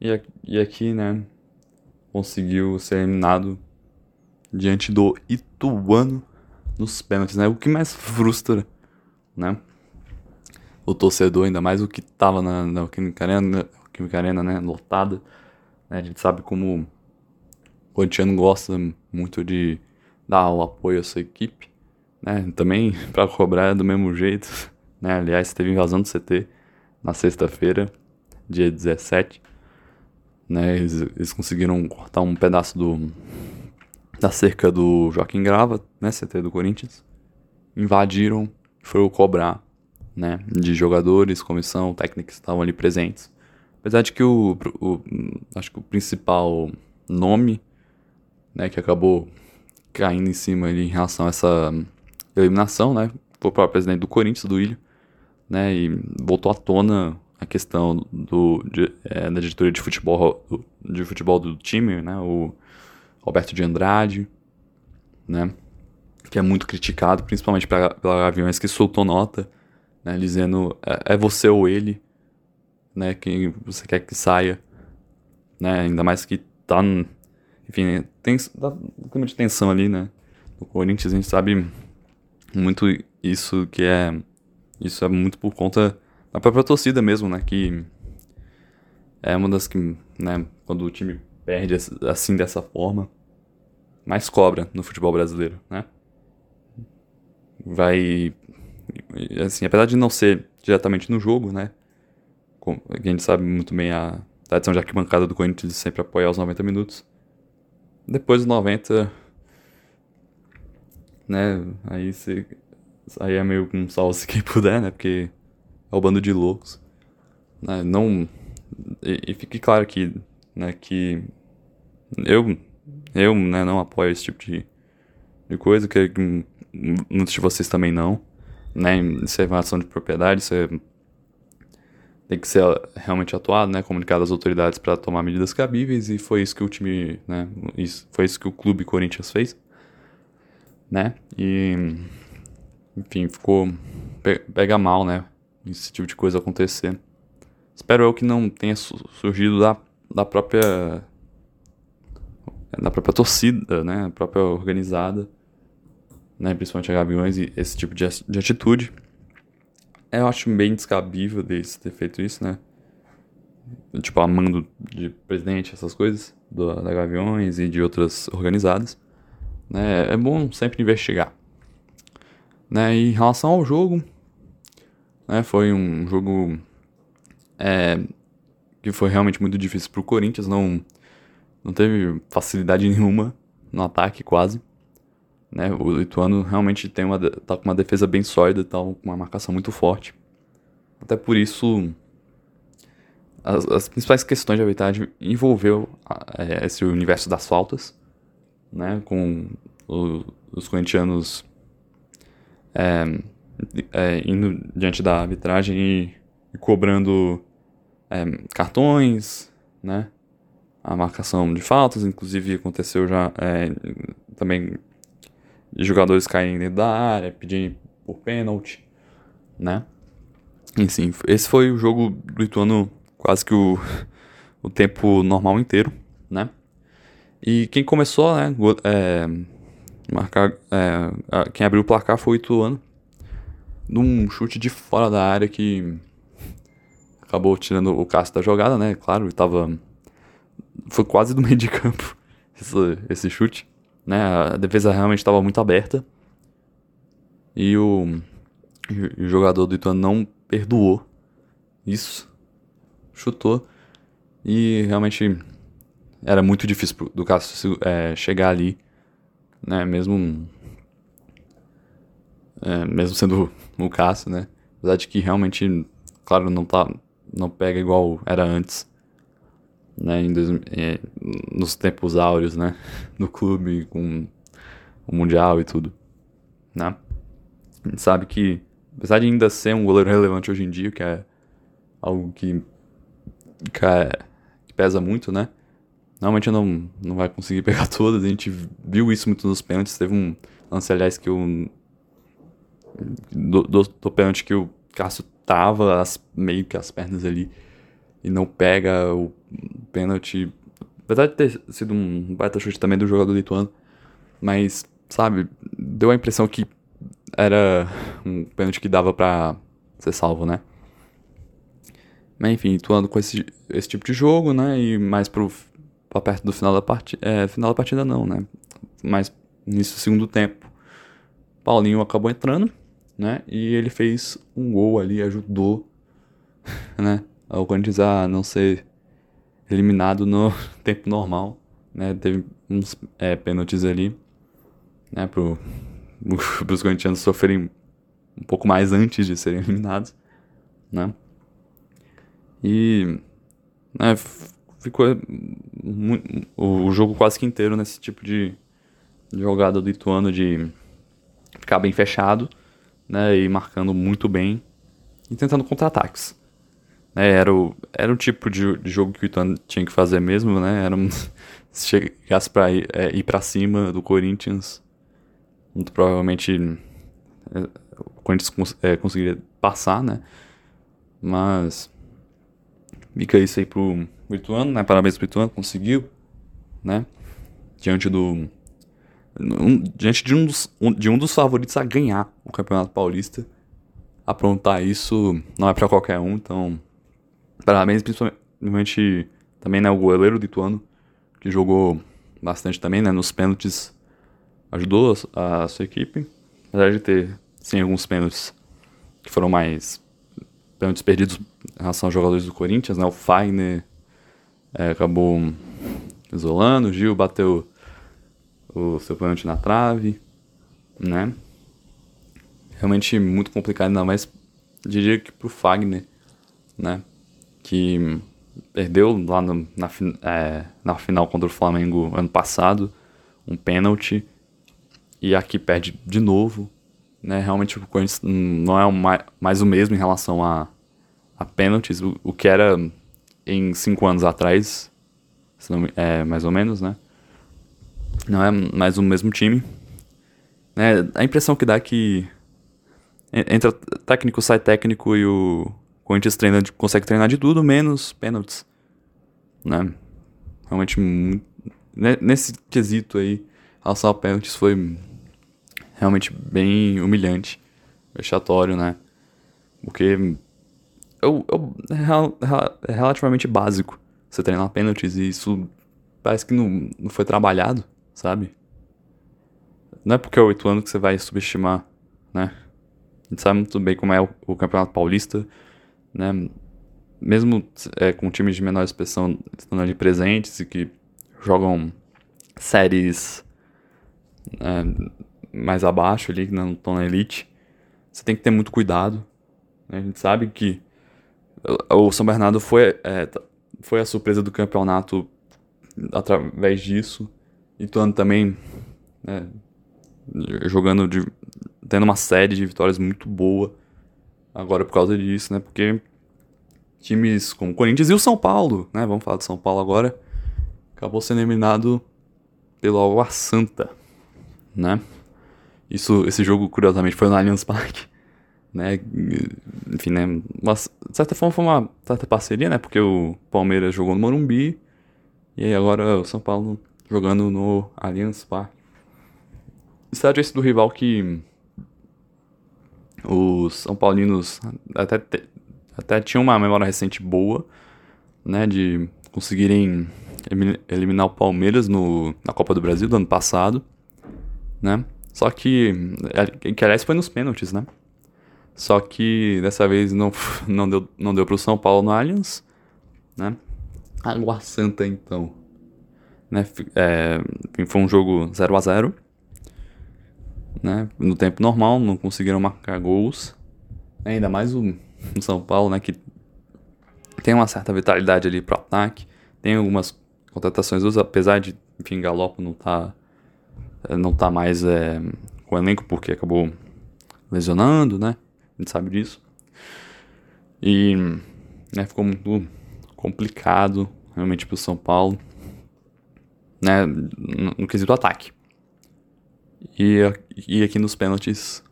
Speaker 1: E, e aqui, né? Conseguiu ser eliminado diante do Ituano nos pênaltis, né? O que mais frustra, né? O torcedor, ainda mais o que tava na, na Química Arena, Química Arena, né? Lotada. Né? A gente sabe como o Corintiano gosta muito de dar o apoio à sua equipe, né? Também para cobrar do mesmo jeito, né? Aliás, teve invasão do CT na sexta-feira, dia 17 né? Eles, eles, conseguiram cortar um pedaço do da cerca do Joaquim Grava, né? CT do Corinthians. Invadiram, foram cobrar, né? De jogadores, comissão, técnicos que estavam ali presentes. Apesar de que o, o acho que o principal nome, né? Que acabou caindo em cima ali em relação a essa eliminação, né? Foi o próprio presidente do Corinthians, do Ilho, né? E voltou à tona a questão do, de, é, da diretoria de futebol, de futebol do time, né? O Roberto de Andrade, né? Que é muito criticado, principalmente pela, pela Gaviões, que soltou nota, né? Dizendo, é, é você ou ele, né? Quem você quer que saia, né? Ainda mais que tá... Enfim, tem um clima de tensão ali, né? No Corinthians a gente sabe muito isso que é... Isso é muito por conta a própria torcida mesmo, né? Que é uma das que, né? Quando o time perde assim dessa forma, mais cobra no futebol brasileiro, né? Vai assim, apesar de não ser diretamente no jogo, né? Como, a gente sabe muito bem a tradição de arquibancada do Corinthians sempre apoiar os 90 minutos. Depois dos 90, né? Aí você. Aí é meio um salve quem puder, né? Porque é o bando de loucos. Né? Não. E, e fique claro aqui, né, que eu, eu né, não apoio esse tipo de, de coisa, que muitos de vocês também não. Né? Isso é invasão de propriedade, isso é tem que ser realmente atuado, né, comunicado às autoridades para tomar medidas cabíveis e foi isso que o time, né, isso, foi isso que o clube Corinthians fez, né, e enfim, ficou pega mal, né, esse tipo de coisa acontecer. Espero eu que não tenha surgido da, da própria da própria torcida, né, a própria organizada, né, principalmente a Gaviões e esse tipo de, de atitude. Eu acho bem descabível deles ter feito isso, né? Tipo, a mando de presidente, essas coisas, do, da Gaviões e de outras organizadas. Né? É bom sempre investigar. Né? E em relação ao jogo, né? foi um jogo é, que foi realmente muito difícil pro Corinthians, não, não teve facilidade nenhuma no ataque, quase. Né? O Lituano realmente tem uma, tá com uma defesa bem sólida, tá com uma marcação muito forte. Até por isso, as, as principais questões de arbitragem envolveu é, esse universo das faltas, né? com o, os corintianos é, é, indo diante da arbitragem e, e cobrando é, cartões, né? a marcação de faltas, inclusive aconteceu já é, também jogadores caírem dentro da área, pedirem por pênalti, né? Enfim, esse foi o jogo do Ituano quase que o, o tempo normal inteiro, né? E quem começou, né, é, marcar, é, quem abriu o placar foi o Ituano, num chute de fora da área que acabou tirando o Cássio da jogada, né? Claro, ele tava foi quase do meio de campo esse, esse chute né? A defesa realmente estava muito aberta. E o, o jogador do Ituano não perdoou isso. Chutou. E realmente era muito difícil do Cássio é, chegar ali, né? Mesmo, é, mesmo sendo o Cássio, né? Apesar de que realmente, claro, não, tá, não pega igual era antes né, em dois, é, nos tempos áureos, né, do clube com o mundial e tudo, né? A gente sabe que, apesar de ainda ser um goleiro relevante hoje em dia, que é algo que, que, é, que pesa muito, né? Normalmente não, não vai conseguir pegar todas, a gente viu isso muito nos pênaltis, teve um lance, aliás, que o do, do, do pênalti que o Cássio trava as, meio que as pernas ali e não pega o pênalti. Apesar de ter sido um baita chute também do jogador lituano, mas, sabe, deu a impressão que era um pênalti que dava pra ser salvo, né? Mas enfim, atuando com esse, esse tipo de jogo, né? E mais pro, pra perto do final da partida. É, final da partida não, né? Mas nisso segundo tempo. Paulinho acabou entrando, né? E ele fez um gol ali, ajudou, né? Corinthians a não ser eliminado no tempo normal, né? Teve uns é, pênaltis ali, né? Pro, os corintianos sofrerem um pouco mais antes de serem eliminados, né? E né, ficou muito, o jogo quase que inteiro nesse tipo de jogada do Ituano de ficar bem fechado, né? E marcando muito bem e tentando contra-ataques. É, era, o, era o tipo de, de jogo que o Ituano tinha que fazer mesmo, né? Era um, se chegasse pra ir, é, ir pra cima do Corinthians, muito provavelmente é, o Corinthians cons, é, conseguiria passar, né? Mas fica isso aí pro Ituano, né? Parabéns pro Ituano, conseguiu, né? Diante do... Um, diante de um, dos, um, de um dos favoritos a ganhar o Campeonato Paulista. Aprontar isso não é para qualquer um, então Parabéns principalmente também, né, o goleiro lituano, que jogou bastante também, né, nos pênaltis, ajudou a, a sua equipe, apesar de ter, sim, alguns pênaltis que foram mais pênaltis perdidos em relação aos jogadores do Corinthians, né? O Fagner é, acabou isolando, o Gil bateu o seu pênalti na trave, né? Realmente muito complicado, ainda mais diria que pro Fagner, né? Que perdeu lá no, na, é, na final contra o Flamengo ano passado, um pênalti, e aqui perde de novo, né? Realmente o Corinthians não é mais, o mesmo em relação a, a pênaltis, o, o que era em cinco anos atrás, é, mais ou menos, né? Não é mais o mesmo time. Né? A impressão que dá é que entra técnico, sai técnico e o Corinthians treina, consegue treinar de tudo, menos pênaltis. Né? Realmente, nesse quesito aí, alçar pênaltis foi realmente bem humilhante, vexatório, né? Porque eu, eu, é, relativamente básico você treinar pênaltis e isso parece que não, não foi trabalhado, sabe? Não é porque é oito anos que você vai subestimar, né? A gente sabe muito bem como é o, o Campeonato Paulista, né? Mesmo é, com times de menor expressão estando ali presentes e que jogam séries é, mais abaixo ali, que não estão na elite, você tem que ter muito cuidado. Né? A gente sabe que o São Bernardo foi, é, foi a surpresa do campeonato através disso. E Tuano também né, jogando de, tendo uma série de vitórias muito boa agora por causa disso, né? Porque times como o Corinthians e o São Paulo, né? Vamos falar do São Paulo agora. Acabou sendo eliminado pelo Água Santa, né? Isso, esse jogo, curiosamente, foi no Allianz Parque, né? Enfim, né? Mas, de certa forma foi uma certa parceria, né? Porque o Palmeiras jogou no Morumbi e aí agora o São Paulo jogando no Allianz Parque. Estádio esse do rival que os São Paulinos até, te, até tinham uma memória recente boa, né? De conseguirem eliminar o Palmeiras no, na Copa do Brasil do ano passado, né? Só que, é, que aliás foi nos pênaltis, né? Só que dessa vez não, não, deu, não deu pro São Paulo no Allianz, né? Água Santa, então. Né? É, foi um jogo 0 a 0 né? No tempo normal, não conseguiram marcar gols. Ainda mais o, São Paulo, né? Que tem uma certa vitalidade ali pro ataque. Tem algumas contratações, apesar de, enfim, Galopo não tá, não tá mais é, com o elenco porque acabou lesionando, né? A gente sabe disso. E né, ficou muito complicado realmente pro São Paulo, né? No, quesito ataque. E, e aqui nos pênaltis,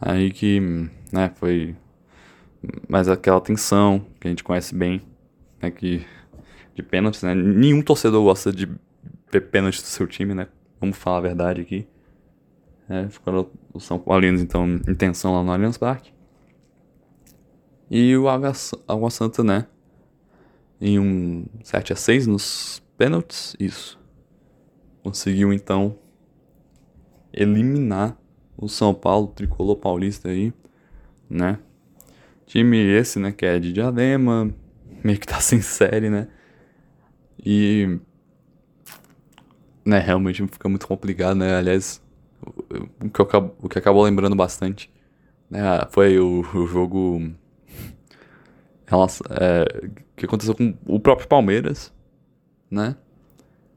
Speaker 1: aí que, né, foi mais aquela tensão que a gente conhece bem, né, que de pênaltis, né? Nenhum torcedor gosta de ver pênaltis do seu time, né? Vamos falar a verdade aqui. É, ficou o São Paulinos, então, em tensão lá no Allianz Parque. E o Água Santa, né? Em um 7 a 6 nos pênaltis, isso. Conseguiu, então, eliminar o São Paulo, o tricolor paulista aí, né? Time esse, né, que é de Diadema, meio que tá sem série, né? E. Né, realmente fica muito complicado, né? Aliás, o que, eu, o que acabou lembrando bastante né, foi o, o jogo. É, que aconteceu com o próprio Palmeiras, né?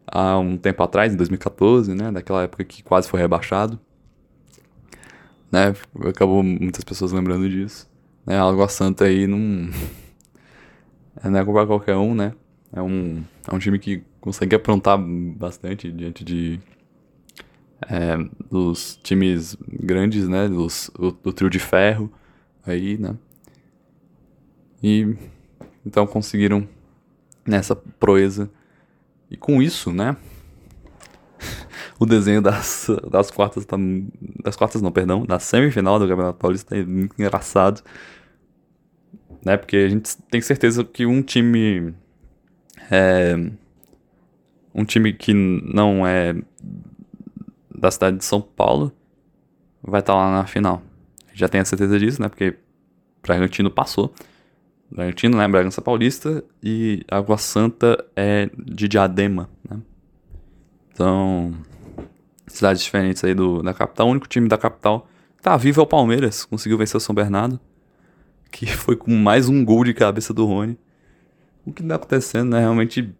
Speaker 1: Há um tempo atrás, em 2014, né? Daquela época que quase foi rebaixado. Né? Acabou muitas pessoas lembrando disso. Né? A Água Santa aí não. não é pra qualquer um, né? É um, é um time que consegue aprontar bastante diante de é, dos times grandes, né? Dos, do, do, trio de ferro aí, né? E então conseguiram nessa proeza. E com isso, né? o desenho das, das quartas tá, das quartas não, perdão, da semifinal do Campeonato Paulista é muito engraçado. Né? Porque a gente tem certeza que um time é, um time que não é da cidade de São Paulo vai estar tá lá na final. Já tem a certeza disso, né? Porque Bragantino passou. Bragantino, né? Bragança Paulista e Água Santa é de Diadema, né? Então, cidades diferentes aí do, da capital. O único time da capital que tá vivo é o Palmeiras. Conseguiu vencer o São Bernardo. Que foi com mais um gol de cabeça do Rony. O que tá acontecendo, né? Realmente.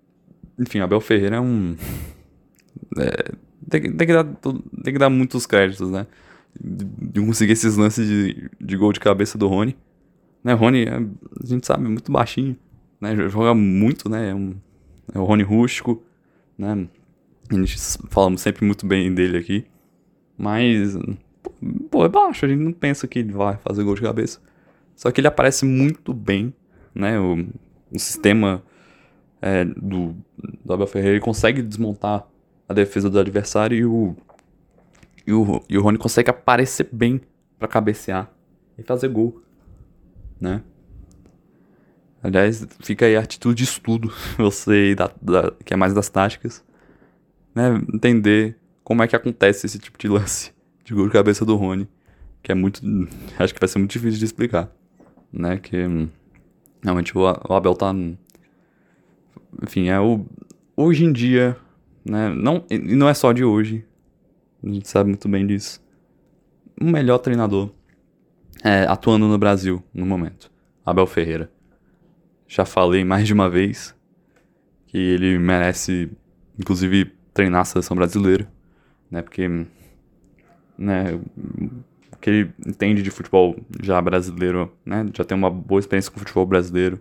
Speaker 1: Enfim, Abel Ferreira é um. É, tem, tem, que dar, tem que dar muitos créditos, né? De conseguir esses lances de, de gol de cabeça do Rony. Né, Rony, é, a gente sabe, é muito baixinho. Né? Joga muito, né? É, um, é o Rony rústico, né? A gente falamos sempre muito bem dele aqui. Mas, pô, é baixo, a gente não pensa que ele vai fazer gol de cabeça. Só que ele aparece muito bem, né? O, o sistema é, do, do Abel Ferreira ele consegue desmontar a defesa do adversário e o, e o, e o Rony consegue aparecer bem para cabecear e fazer gol, né? Aliás, fica aí a atitude de estudo, você da, da, que é mais das táticas, né? Entender como é que acontece esse tipo de lance de gol de cabeça do Rony, que é muito, acho que vai ser muito difícil de explicar, né? Que realmente o, o Abel tá, enfim, é o hoje em dia né? Não, e não é só de hoje. A gente sabe muito bem disso. O melhor treinador é, atuando no Brasil no momento. Abel Ferreira. Já falei mais de uma vez que ele merece, inclusive, treinar a seleção brasileira, né? Porque, né? O que ele entende de futebol já brasileiro, né? Já tem uma boa experiência com o futebol brasileiro.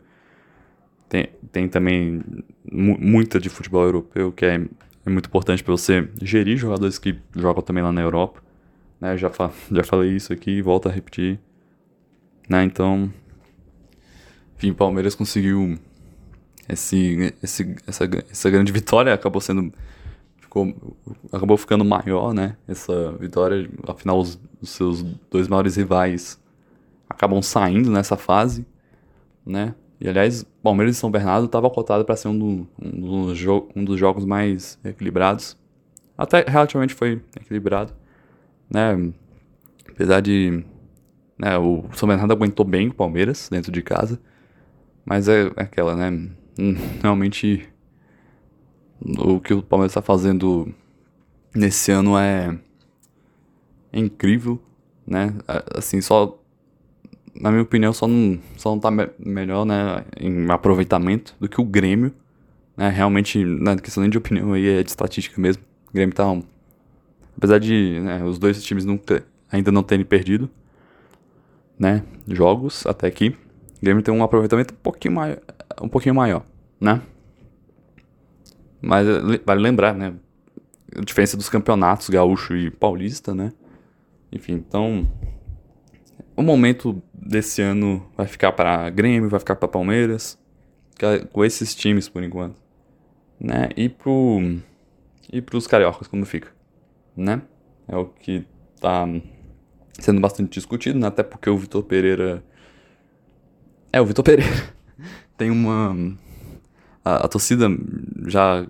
Speaker 1: Tem, tem também muita de futebol europeu, que é é muito importante para você gerir jogadores que jogam também lá na Europa. Né? Já, fa já falei isso aqui volto a repetir. Né? Então, enfim, Palmeiras conseguiu esse, esse, essa, essa grande vitória, acabou sendo ficou, acabou ficando maior, né? Essa vitória, afinal os, os seus dois maiores rivais acabam saindo nessa fase, né? E aliás, Palmeiras e São Bernardo estava cotado para ser um, do, um, dos um, dos jogos mais equilibrados. Até relativamente foi equilibrado, né? Apesar de né, o São Bernardo aguentou bem o Palmeiras dentro de casa, mas é, é aquela, né? Hum, realmente o que o Palmeiras está fazendo nesse ano é, é incrível, né? Assim, só na minha opinião, só não, só não tá me melhor, né, em aproveitamento do que o Grêmio. Né, realmente, na questão nem de opinião aí, é de estatística mesmo. O Grêmio tá um, Apesar de né, os dois times nunca, ainda não terem perdido, né, jogos até aqui, o Grêmio tem um aproveitamento um pouquinho maior, um pouquinho maior, né? Mas vale lembrar, né, a diferença dos campeonatos gaúcho e paulista, né? Enfim, então o momento desse ano vai ficar para Grêmio, vai ficar para Palmeiras, com esses times por enquanto, né? E pro e pros cariocas como fica, né? É o que tá sendo bastante discutido, né? até porque o Vitor Pereira é o Vitor Pereira tem uma a, a, torcida já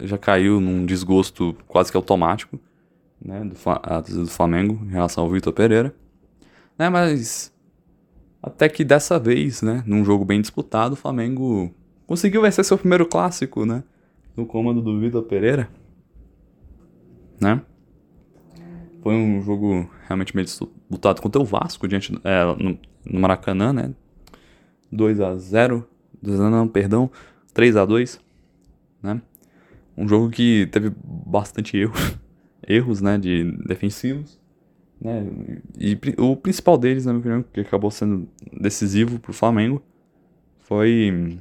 Speaker 1: já caiu num desgosto quase que automático, né, do, a torcida do Flamengo em relação ao Vitor Pereira né? Mas até que dessa vez, né, num jogo bem disputado, o Flamengo conseguiu vencer seu primeiro clássico, né? No comando do Vitor Pereira, né? Foi um jogo realmente bem disputado contra o Vasco diante é, no, no, Maracanã, né? 2 a 0, 2 a não, perdão, 3 a 2, né? Um jogo que teve bastante erros, erros, né, de defensivos né? E o principal deles, na minha opinião, que acabou sendo decisivo pro Flamengo, foi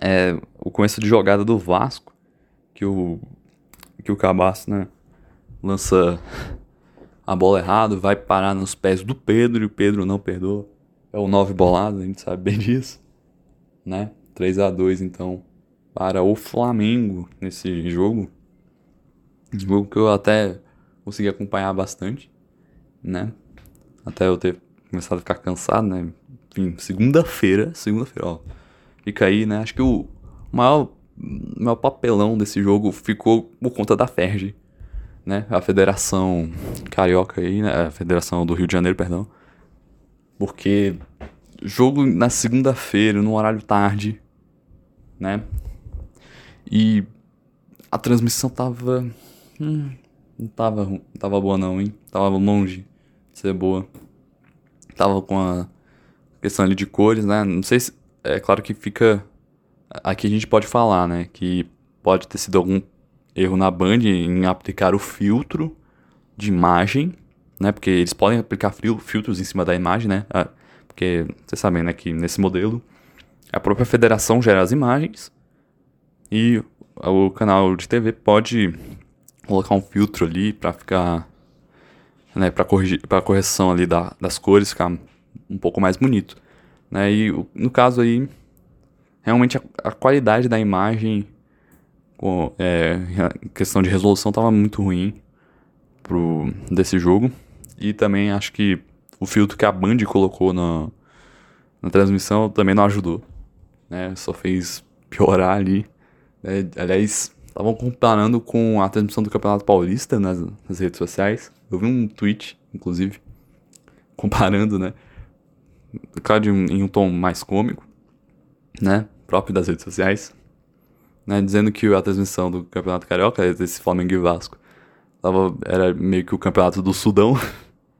Speaker 1: é, o começo de jogada do Vasco, que o, que o Cabaço, né, lança a bola errado, vai parar nos pés do Pedro e o Pedro não perdoa. É o 9 bolado, a gente sabe bem disso, né? 3 a 2 então para o Flamengo nesse jogo. Jogo que eu até consegui acompanhar bastante né? Até eu ter começado a ficar cansado, né? Enfim, segunda-feira, segunda-feira, ó. Fica aí, né? Acho que o maior, maior papelão desse jogo ficou por conta da FERJ, né? A Federação Carioca aí, né? A Federação do Rio de Janeiro, perdão. Porque jogo na segunda-feira, no horário tarde, né? E a transmissão tava. Hum, não tava, não tava boa não, hein? Tava longe de ser boa. Tava com a questão ali de cores, né? Não sei se. É claro que fica. Aqui a gente pode falar, né? Que pode ter sido algum erro na Band em aplicar o filtro de imagem, né? Porque eles podem aplicar filtros em cima da imagem, né? Ah, porque vocês sabem, né? Que nesse modelo a própria federação gera as imagens e o canal de TV pode colocar um filtro ali para ficar, né, para corrigir, para correção ali da, das cores ficar um pouco mais bonito, né? E no caso aí, realmente a, a qualidade da imagem, com, é, questão de resolução, tava muito ruim pro desse jogo e também acho que o filtro que a Band colocou na, na transmissão também não ajudou, né? Só fez piorar ali. Né? Aliás, estavam comparando com a transmissão do Campeonato Paulista nas, nas, redes sociais. Eu vi um tweet, inclusive, comparando, né? Claro, de em um tom mais cômico, né? Próprio das redes sociais. Né? Dizendo que a transmissão do Campeonato Carioca, desse Flamengo e Vasco, tava, era meio que o Campeonato do Sudão,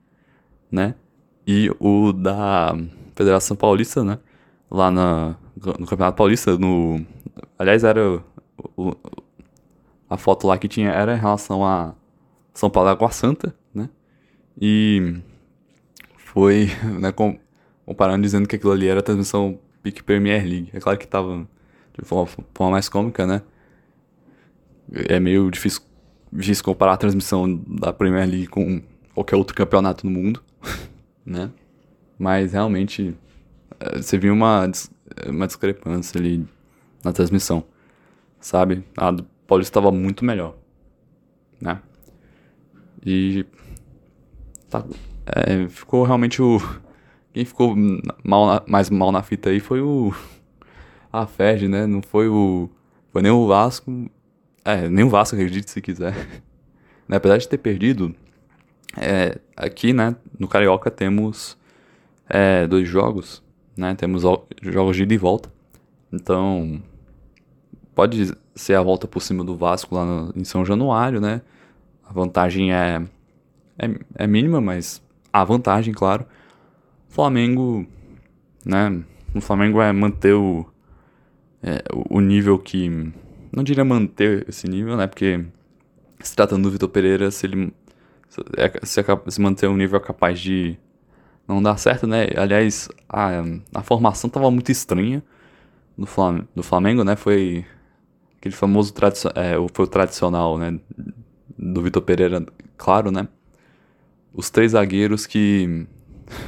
Speaker 1: né? E o da Federação Paulista, né? Lá na, no Campeonato Paulista, no. Aliás, era o, a foto lá que tinha era em relação a São Paulo e Água Santa, né? E foi, né, com, comparando dizendo que aquilo ali era transmissão Pique Premier League. É claro que tava de forma, forma mais cômica, né? É meio difícil, difícil comparar a transmissão da Premier League com qualquer outro campeonato no mundo, né? Mas realmente eh, você viu uma, uma discrepância ali na transmissão sabe? A do Paulista estava muito melhor, né? E tá, é, ficou realmente o quem ficou mal mais mal na fita aí foi o a Ferdi, né? Não foi o foi nem o Vasco, é, nem o Vasco, acredite se quiser. né? Apesar de ter perdido, é, aqui, né, no Carioca temos é, dois jogos, né? Temos jogos de ida e volta. Então, pode ser a volta por cima do Vasco lá no, em São Januário, né? A vantagem é, é, é mínima, mas a vantagem, claro. Flamengo, né? O Flamengo é manter o, é, o nível que. Não diria manter esse nível, né? Porque se tratando do Vitor Pereira, se ele é, se, se manter um nível capaz de não dar certo, né? Aliás, a, a formação tava muito estranha do Flamengo, Flamengo né? Foi Aquele famoso é, foi o tradicional, né? Do Vitor Pereira, claro, né? Os três zagueiros que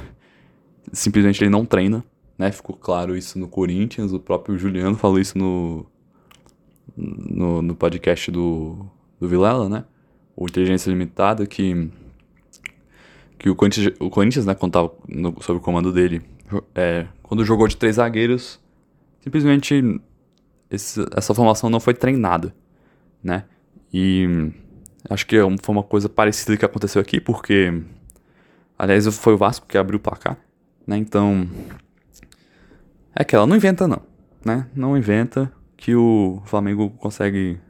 Speaker 1: simplesmente ele não treina, né? Ficou claro isso no Corinthians, o próprio Juliano falou isso no, no, no podcast do, do Vilela, né? O Inteligência Limitada, que, que o Corinthians, o Corinthians né, quando tava no, sob o comando dele, é, quando jogou de três zagueiros, simplesmente esse, essa formação não foi treinada, né? E acho que foi uma coisa parecida que aconteceu aqui, porque, aliás, foi o Vasco que abriu o placar, né? Então, é que ela não inventa não, né? Não inventa que o Flamengo consegue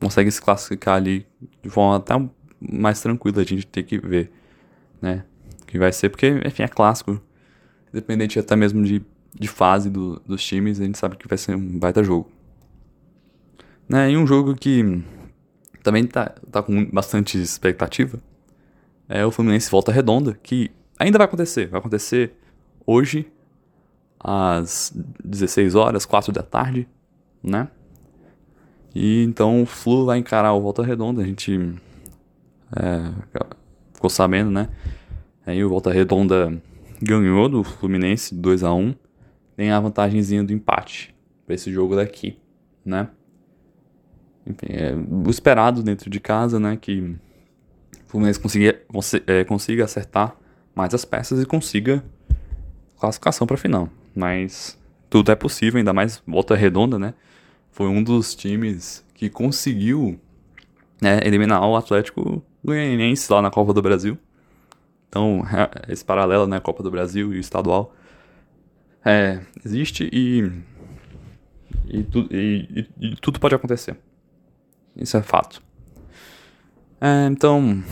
Speaker 1: consegue se classificar ali de forma até mais tranquila, a gente tem que ver, né? Que vai ser, porque, enfim, é clássico, independente até mesmo de de fase do, dos times, a gente sabe que vai ser um baita jogo. Né? E um jogo que também tá, tá com bastante expectativa é o Fluminense Volta Redonda, que ainda vai acontecer. Vai acontecer hoje, às 16 horas, 4 da tarde, né? E então o Flu vai encarar o Volta Redonda, a gente é, ficou sabendo, né? Aí o Volta Redonda ganhou do Fluminense 2 a 1 tem a vantagemzinha do empate para esse jogo daqui, né? Enfim, é o esperado dentro de casa, né? Que o Fluminense consiga, é, consiga acertar mais as peças e consiga classificação para final. Mas tudo é possível, ainda mais volta redonda, né? Foi um dos times que conseguiu né, eliminar o Atlético Goianiense lá na Copa do Brasil. Então, esse paralelo, né, Copa do Brasil e estadual, é, existe e e, tu, e, e, e, tudo pode acontecer. Isso é fato. É, então,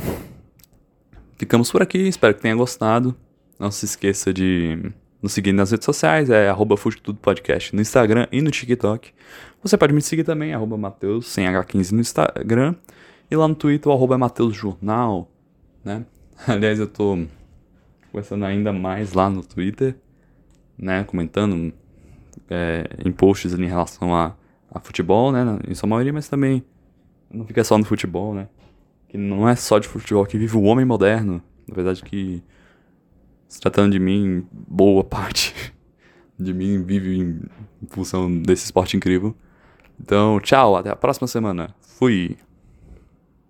Speaker 1: ficamos por aqui. Espero que tenha gostado. Não se esqueça de nos seguir nas redes sociais. É arroba Podcast no Instagram e no TikTok. Você pode me seguir também, arroba Mateus, sem H15 no Instagram. E lá no Twitter, arroba é Mateus Jornal, né? Aliás, eu tô conversando ainda mais lá no Twitter, né? Comentando é, em posts em relação a, a futebol, né? Em sua maioria, mas também não fica só no futebol, né? Que não é só de futebol que vive o homem moderno. Na verdade que, se tratando de mim, boa parte de mim vive em, função desse esporte incrível. Então, tchau, até a próxima semana. Fui!